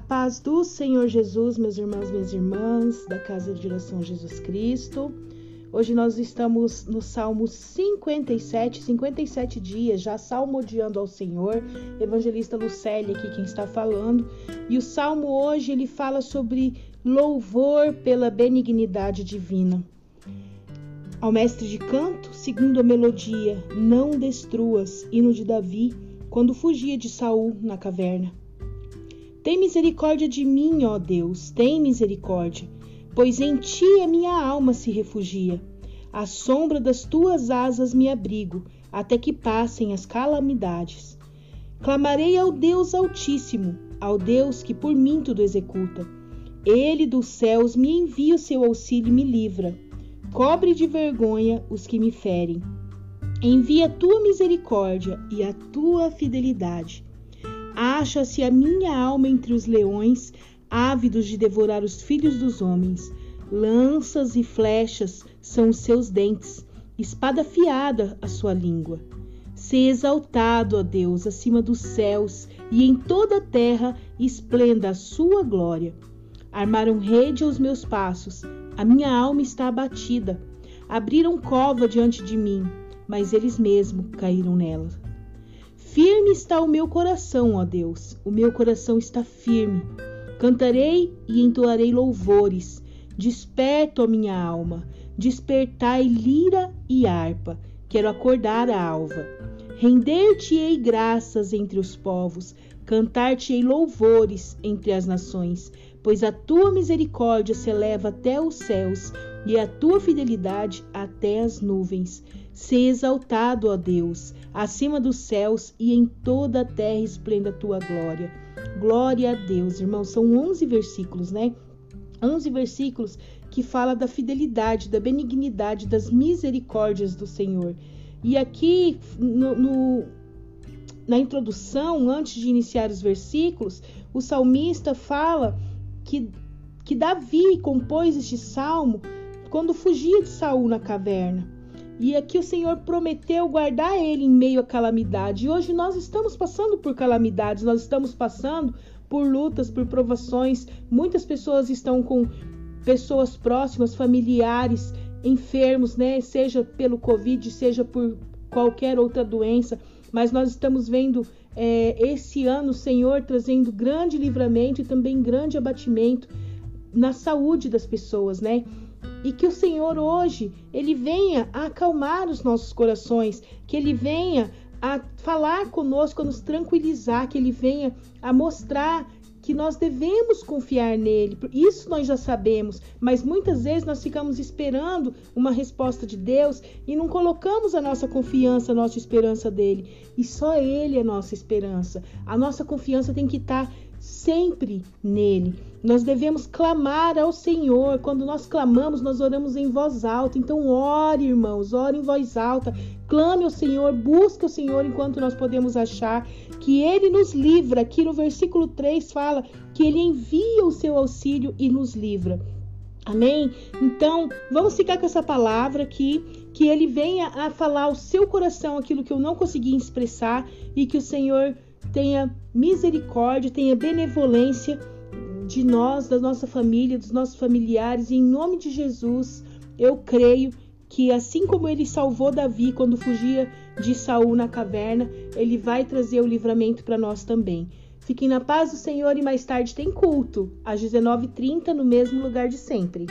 paz do Senhor Jesus, meus irmãos, minhas irmãs, da Casa de Oração Jesus Cristo. Hoje nós estamos no Salmo 57, 57 dias, já salmodiando ao Senhor. Evangelista Lucélia aqui quem está falando. E o Salmo hoje ele fala sobre louvor pela benignidade divina. Ao mestre de canto, segundo a melodia, não destruas, hino de Davi, quando fugia de Saul na caverna. Tem misericórdia de mim, ó Deus, tem misericórdia, pois em ti a minha alma se refugia. À sombra das tuas asas me abrigo, até que passem as calamidades. Clamarei ao Deus Altíssimo, ao Deus que por mim tudo executa. Ele dos céus me envia o seu auxílio e me livra. Cobre de vergonha os que me ferem. Envia a tua misericórdia e a tua fidelidade Acha-se a minha alma entre os leões, ávidos de devorar os filhos dos homens. Lanças e flechas são os seus dentes, espada afiada a sua língua. Se exaltado, ó Deus, acima dos céus, e em toda a terra esplenda a sua glória. Armaram rede aos meus passos, a minha alma está abatida. Abriram cova diante de mim, mas eles mesmos caíram nela. Firme está o meu coração, ó Deus, o meu coração está firme. Cantarei e entoarei louvores. Desperto a minha alma, despertai lira e harpa. Quero acordar a alva. Render-te-ei graças entre os povos, cantar-te-ei louvores entre as nações, pois a tua misericórdia se eleva até os céus e a tua fidelidade até as nuvens. Se exaltado, ó Deus, acima dos céus e em toda a terra esplenda a tua glória. Glória a Deus, irmãos, são 11 versículos, né? 11 versículos que fala da fidelidade, da benignidade, das misericórdias do Senhor. E aqui no, no, na introdução, antes de iniciar os versículos, o salmista fala que, que Davi compôs este salmo quando fugia de Saul na caverna. E aqui o Senhor prometeu guardar ele em meio à calamidade. E hoje nós estamos passando por calamidades, nós estamos passando por lutas, por provações. Muitas pessoas estão com pessoas próximas, familiares, enfermos, né? Seja pelo Covid, seja por qualquer outra doença. Mas nós estamos vendo é, esse ano o Senhor trazendo grande livramento e também grande abatimento na saúde das pessoas, né? E que o Senhor hoje ele venha a acalmar os nossos corações, que ele venha a falar conosco, a nos tranquilizar, que ele venha a mostrar que nós devemos confiar nele. Isso nós já sabemos, mas muitas vezes nós ficamos esperando uma resposta de Deus e não colocamos a nossa confiança, a nossa esperança dele. E só ele é nossa esperança. A nossa confiança tem que estar sempre nele. Nós devemos clamar ao Senhor. Quando nós clamamos, nós oramos em voz alta. Então, ore, irmãos, ore em voz alta. Clame ao Senhor, busque o Senhor enquanto nós podemos achar que ele nos livra. Aqui no versículo 3 fala que ele envia o seu auxílio e nos livra. Amém? Então, vamos ficar com essa palavra aqui, que ele venha a falar ao seu coração aquilo que eu não consegui expressar e que o Senhor tenha misericórdia, tenha benevolência de nós, da nossa família, dos nossos familiares, e em nome de Jesus, eu creio que assim como ele salvou Davi quando fugia de Saul na caverna, ele vai trazer o livramento para nós também. Fiquem na paz do Senhor e mais tarde tem culto, às 19h30, no mesmo lugar de sempre.